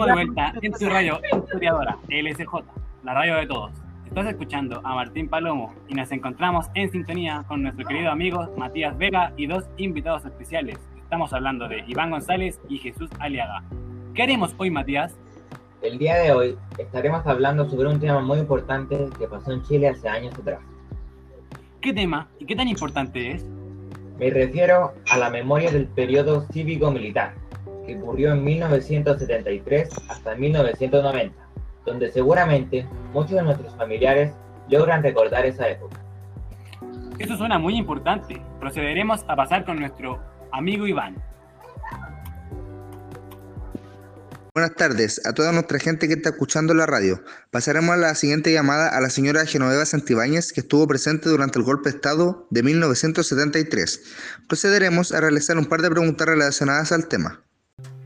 Estamos de vuelta en tu radio estudiadora, LSJ, la radio de todos. Estás escuchando a Martín Palomo y nos encontramos en sintonía con nuestro querido amigo Matías Vega y dos invitados especiales. Estamos hablando de Iván González y Jesús Aliaga. ¿Qué haremos hoy, Matías? El día de hoy estaremos hablando sobre un tema muy importante que pasó en Chile hace años atrás. ¿Qué tema y qué tan importante es? Me refiero a la memoria del periodo cívico-militar, que ocurrió en 1973 hasta 1990, donde seguramente muchos de nuestros familiares logran recordar esa época. Eso suena muy importante. Procederemos a pasar con nuestro amigo Iván. Buenas tardes a toda nuestra gente que está escuchando la radio. Pasaremos a la siguiente llamada a la señora Genoveva Santibáñez, que estuvo presente durante el golpe de Estado de 1973. Procederemos a realizar un par de preguntas relacionadas al tema.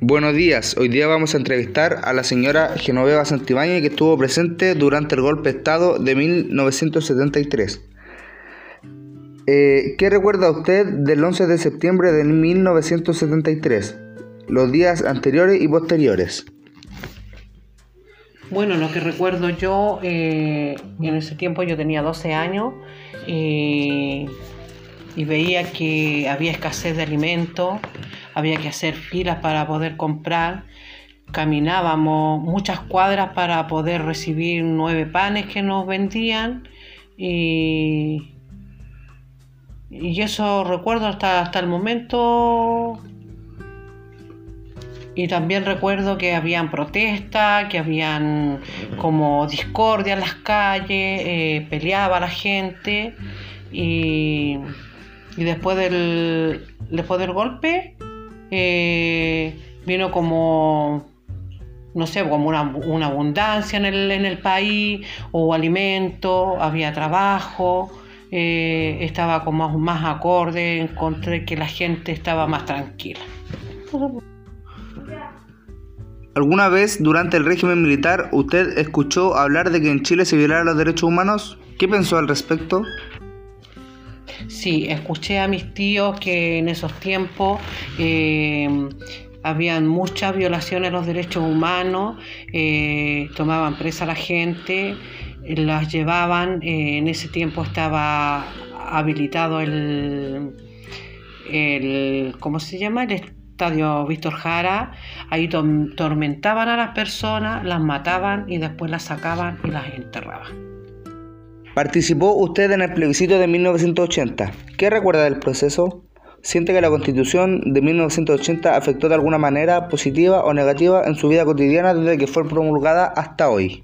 Buenos días, hoy día vamos a entrevistar a la señora Genoveva Santibáñez, que estuvo presente durante el golpe de Estado de 1973. Eh, ¿Qué recuerda usted del 11 de septiembre de 1973? los días anteriores y posteriores. Bueno, lo que recuerdo yo, eh, en ese tiempo yo tenía 12 años y veía que había escasez de alimentos, había que hacer filas para poder comprar, caminábamos muchas cuadras para poder recibir nueve panes que nos vendían y, y eso recuerdo hasta, hasta el momento. Y también recuerdo que habían protestas, que habían como discordia en las calles, eh, peleaba la gente y, después, del, después del golpe eh, vino como, no sé, como una, abundancia en el, en el país, hubo alimento, había trabajo. Eh, estaba como más acorde, encontré que la gente estaba más tranquila. ¿Alguna vez durante el régimen militar usted escuchó hablar de que en Chile se violaran los derechos humanos? ¿Qué pensó al respecto? Sí, escuché a mis tíos que en esos tiempos eh, habían muchas violaciones de los derechos humanos, eh, tomaban presa a la gente, las llevaban, eh, en ese tiempo estaba habilitado el, el ¿cómo se llama? El estadio Víctor Jara, ahí tormentaban a las personas, las mataban y después las sacaban y las enterraban. Participó usted en el plebiscito de 1980. ¿Qué recuerda del proceso? ¿Siente que la constitución de 1980 afectó de alguna manera positiva o negativa en su vida cotidiana desde que fue promulgada hasta hoy?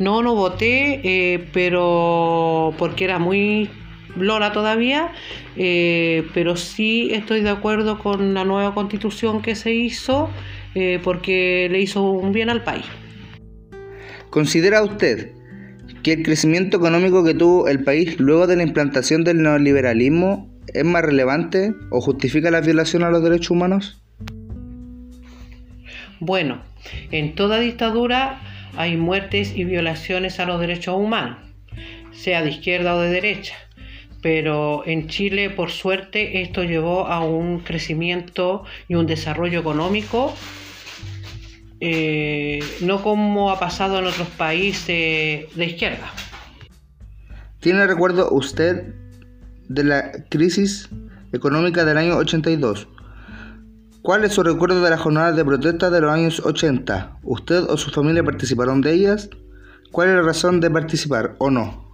No, no voté, eh, pero porque era muy Lola todavía, eh, pero sí estoy de acuerdo con la nueva constitución que se hizo eh, porque le hizo un bien al país. ¿Considera usted que el crecimiento económico que tuvo el país luego de la implantación del neoliberalismo es más relevante o justifica la violación a los derechos humanos? Bueno, en toda dictadura hay muertes y violaciones a los derechos humanos, sea de izquierda o de derecha pero en Chile, por suerte, esto llevó a un crecimiento y un desarrollo económico, eh, no como ha pasado en otros países de izquierda. ¿Tiene recuerdo usted de la crisis económica del año 82? ¿Cuál es su recuerdo de las jornadas de protesta de los años 80? ¿Usted o su familia participaron de ellas? ¿Cuál es la razón de participar o no?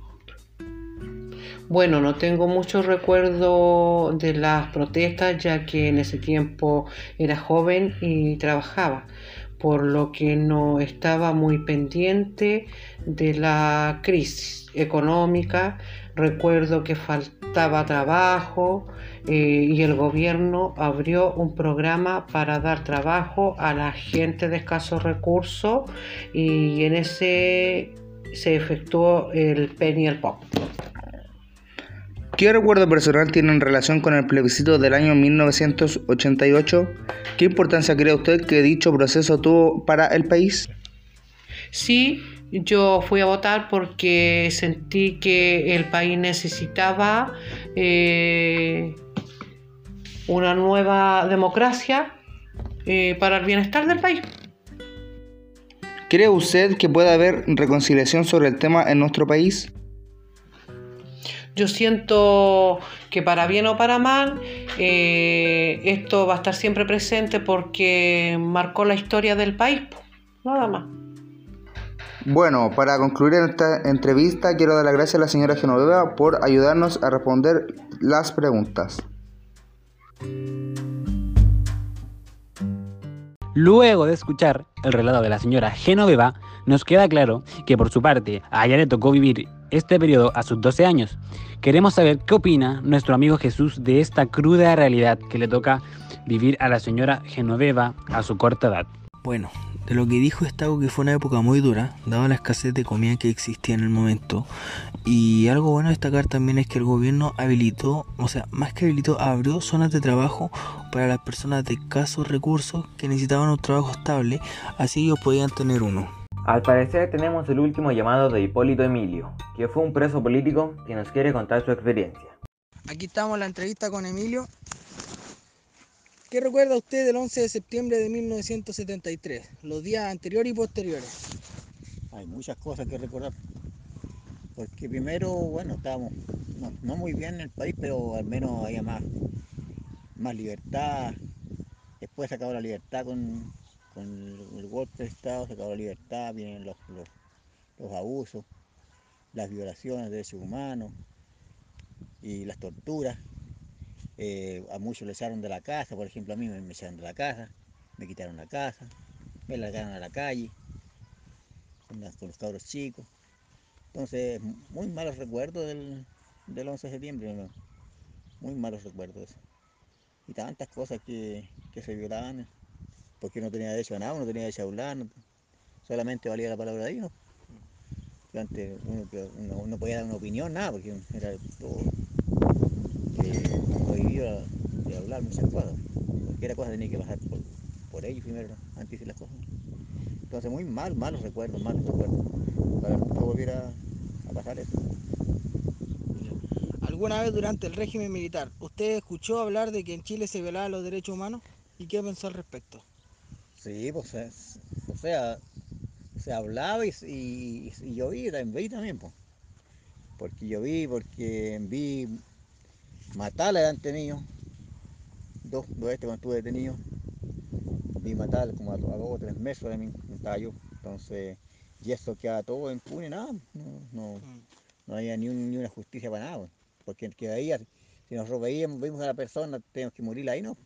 Bueno, no tengo mucho recuerdo de las protestas ya que en ese tiempo era joven y trabajaba, por lo que no estaba muy pendiente de la crisis económica. Recuerdo que faltaba trabajo eh, y el gobierno abrió un programa para dar trabajo a la gente de escasos recursos y en ese se efectuó el penny y el pop. ¿Qué recuerdo personal tiene en relación con el plebiscito del año 1988? ¿Qué importancia cree usted que dicho proceso tuvo para el país? Sí, yo fui a votar porque sentí que el país necesitaba eh, una nueva democracia eh, para el bienestar del país. ¿Cree usted que puede haber reconciliación sobre el tema en nuestro país? Yo siento que para bien o para mal, eh, esto va a estar siempre presente porque marcó la historia del país, nada más. Bueno, para concluir esta entrevista, quiero dar las gracias a la señora Genoveva por ayudarnos a responder las preguntas. Luego de escuchar el relato de la señora Genoveva, nos queda claro que por su parte a ella le tocó vivir este periodo a sus 12 años. Queremos saber qué opina nuestro amigo Jesús de esta cruda realidad que le toca vivir a la señora Genoveva a su corta edad. Bueno, de lo que dijo está que fue una época muy dura, dada la escasez de comida que existía en el momento. Y algo bueno destacar también es que el gobierno habilitó, o sea, más que habilitó, abrió zonas de trabajo para las personas de escasos recursos que necesitaban un trabajo estable, así ellos podían tener uno. Al parecer tenemos el último llamado de Hipólito Emilio, que fue un preso político que nos quiere contar su experiencia. Aquí estamos en la entrevista con Emilio. ¿Qué recuerda usted del 11 de septiembre de 1973, los días anteriores y posteriores? Hay muchas cosas que recordar. Porque primero, bueno, estábamos no, muy bien en el país, pero al menos había más, más libertad. Después se acabó la libertad con, el, golpe de Estado, se acabó la libertad, vienen los, los abusos, las violaciones de derechos humanos y las torturas. Eh, a muchos le echaron de la casa, por ejemplo a mí me, echaron de la casa, me quitaron la casa, me largaron a la calle con, los cabros chicos. Entonces, muy malos recuerdos del, 11 de septiembre, muy malos recuerdos. Y tantas cosas que, se violaban, porque no tenía derecho a nada, no tenía derecho a hablar, solamente valía la palabra de ellos. Antes uno, no podía dar una opinión, nada, porque era todo prohibido de hablar muchas cosas. Cualquier cosa tenía que pasar por, por ellos primero, antes de decir las cosas. Entonces muy mal, malos recuerdos, malos recuerdos, para que no volviera a pasar eso. ¿Alguna vez durante el régimen militar usted escuchó hablar de que en Chile se violaban los derechos humanos? ¿Y qué pensó al respecto? Sí, pues, o sea, se hablaba y, yo vi, vi también, pues. Porque yo vi, porque vi matarla eran tenido, dos, dos este cuando estuve detenido, vi matar como a, dos o tres meses de mí, estaba yo, entonces, y eso queda todo impune, nada, no, no, mm. no había ni, ni, una justicia para nada, porque quedaría, si nosotros veíamos, vimos a la persona, tenemos que morir ahí, ¿no?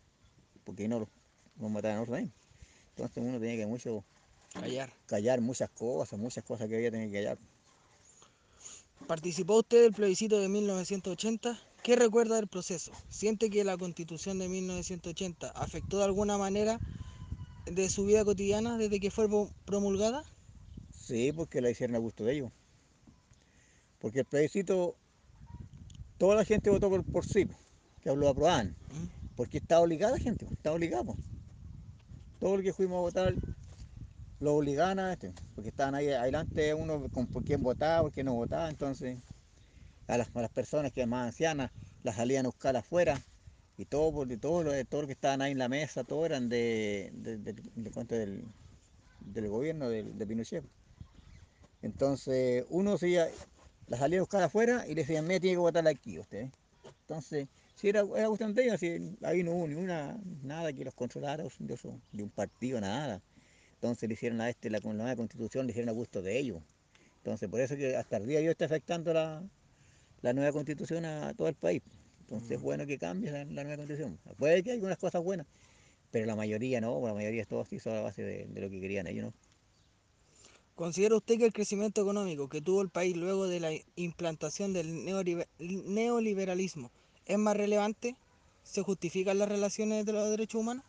Porque no nos mataron a nosotros ahí. Entonces uno tenía que mucho callar, callar muchas cosas, muchas cosas que había tenido que callar. ¿Participó usted del plebiscito de 1980? ¿Qué recuerda del proceso? ¿Siente que la constitución de 1980 afectó de alguna manera de su vida cotidiana desde que fue promulgada? Sí, porque la hicieron a gusto de ellos. Porque el plebiscito, toda la gente votó por, sí, que lo aprobaban. ¿Mm? Porque está obligada la gente, está obligado. Todo lo que fuimos a votar lo obligaban a este, porque estaban ahí adelante uno con por quién votaba, por quién no votaba, entonces a las, personas que eran más ancianas las salían a buscar afuera y todo, porque todo lo, todo que estaban ahí en la mesa, todo eran de, de, del, del, gobierno de, Pinochet. Entonces uno se iba, las salía a buscar afuera y le decían, me tiene que votar aquí usted. Entonces, si era, era de ellos, ahí no hubo ni una, nada que los controlara de, de un partido, nada. Entonces le hicieron a este, la, la nueva constitución, le hicieron a gusto de ellos. Entonces por eso que hasta el día de hoy está afectando la, la nueva constitución a todo el país. Entonces es bueno que cambie la, nueva constitución. Puede que haya algunas cosas buenas, pero la mayoría no, la mayoría es todo así, a la base de, lo que querían ellos, ¿no? ¿Considera usted que el crecimiento económico que tuvo el país luego de la implantación del neoliberalismo es más relevante? ¿Se justifican las relaciones de los derechos humanos?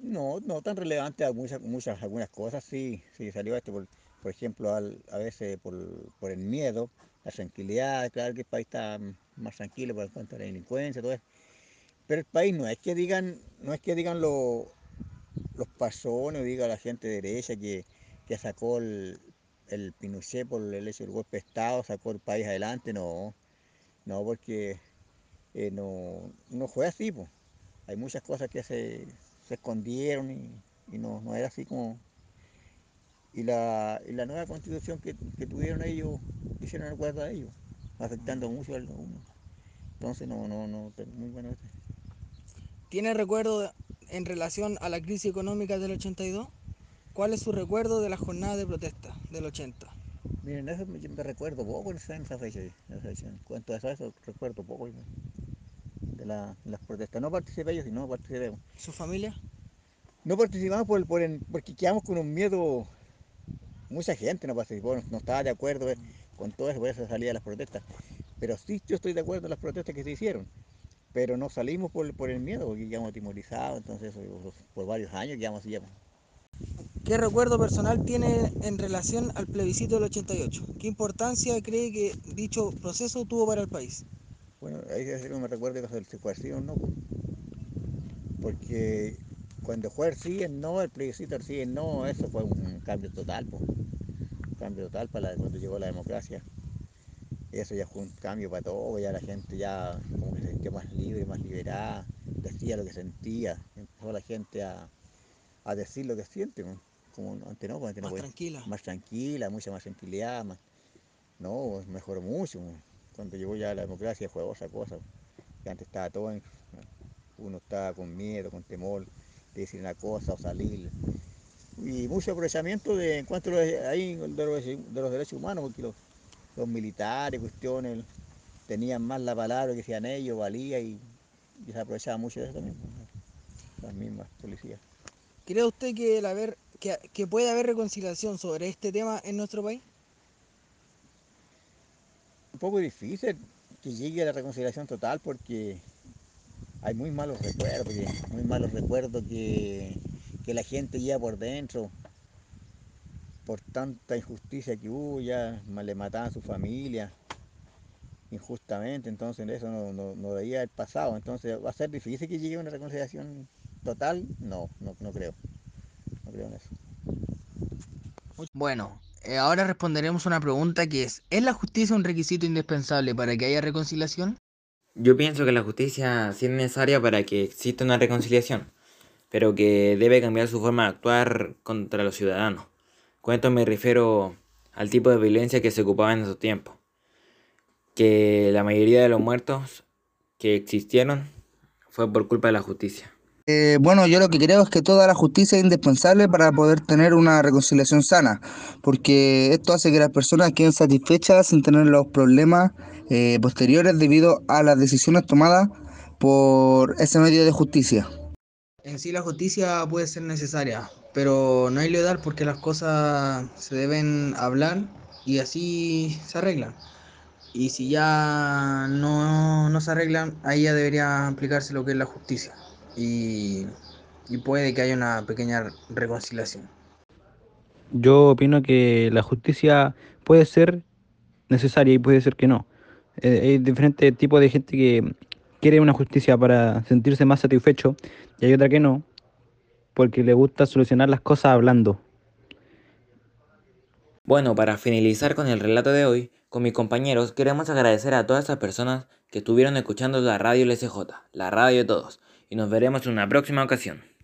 No, no tan relevante muchas, muchas algunas cosas, sí, sí salió por, por ejemplo, a veces por, por el miedo, la tranquilidad, claro que el país está más tranquilo por cuanto a la delincuencia, todo eso. Pero el país no es que digan, no es que digan los pasones, diga la gente derecha que, sacó el, Pinochet por el hecho del golpe de Estado, sacó el país adelante, no, no, porque eh, no, no fue así, pues. hay muchas cosas que se, se escondieron y, no, no, era así como... Y la, y la nueva constitución que, que, tuvieron ellos, hicieron guarda de ellos, afectando mucho al uno. Entonces no, no, no, muy bueno este. ¿Tiene recuerdo en relación a la crisis económica del 82? ¿Cuál es su recuerdo de la jornada de protesta del 80? Miren, eso me, me recuerdo poco en esa fecha. En cuanto a eso, recuerdo poco de, la, las protestas. No participé yo, sino participé. ¿Su familia? No participamos por, por porque quedamos con un miedo. Mucha gente no participó, no, estaba de acuerdo eh, con todo eso, por eso salía las protestas. Pero sí, yo estoy de acuerdo en las protestas que se hicieron. Pero no salimos por, por el miedo, porque quedamos timorizados, entonces por varios años quedamos así. ¿Qué recuerdo personal tiene en relación al plebiscito del 88? ¿Qué importancia cree que dicho proceso tuvo para el país? Bueno, ahí no me recuerdo fue sí o no. Porque cuando fue el sí, el no, el plebiscito el sí, el no, eso fue un cambio total, un cambio total para cuando llegó la democracia. Eso ya fue un cambio para todo, ya la gente ya como que se sintió más libre, más liberada, decía lo que sentía, empezó la gente a, a decir lo que siente como antes no, más tranquila. Más tranquila, mucha más tranquilidad, más, no, mejoró mucho. Cuando llegó ya la democracia fue otra cosa. Que antes estaba todo, uno estaba con miedo, con temor decir una cosa o salir. Y mucho aprovechamiento de, en cuanto a ahí, de, los, de los derechos humanos, porque los, los militares, cuestiones, tenían más la palabra que decían ellos, valía y, y se aprovechaba mucho de eso también, las mismas policías. ¿Cree usted que el haber que, puede haber reconciliación sobre este tema en nuestro país? Un poco difícil que llegue a la reconciliación total porque hay muy malos recuerdos, muy malos recuerdos que, la gente lleva por dentro por tanta injusticia que hubo, ya le mataban a su familia injustamente, entonces eso no, no, no debía haber pasado, entonces va a ser difícil que llegue a una reconciliación total, no, no, no creo. Bueno, eh, ahora responderemos una pregunta que es, ¿es la justicia un requisito indispensable para que haya reconciliación? Yo pienso que la justicia sí es necesaria para que exista una reconciliación, pero que debe cambiar su forma de actuar contra los ciudadanos. Con esto me refiero al tipo de violencia que se ocupaba en esos tiempos. Que la mayoría de los muertos que existieron fue por culpa de la justicia. Eh, bueno, yo lo que creo es que toda la justicia es indispensable para poder tener una reconciliación sana, porque esto hace que las personas queden satisfechas sin tener los problemas eh, posteriores debido a las decisiones tomadas por ese medio de justicia. En sí la justicia puede ser necesaria, pero no hay legal porque las cosas se deben hablar y así se arreglan. Y si ya no, no se arreglan, ahí ya debería aplicarse lo que es la justicia y, puede que haya una pequeña reconciliación. Yo opino que la justicia puede ser necesaria y puede ser que no. Eh, hay diferentes tipos de gente que quiere una justicia para sentirse más satisfecho y hay otra que no, porque le gusta solucionar las cosas hablando. Bueno, para finalizar con el relato de hoy, con mis compañeros queremos agradecer a todas esas personas que estuvieron escuchando la radio LSJ, la radio de todos y nos veremos en una próxima ocasión.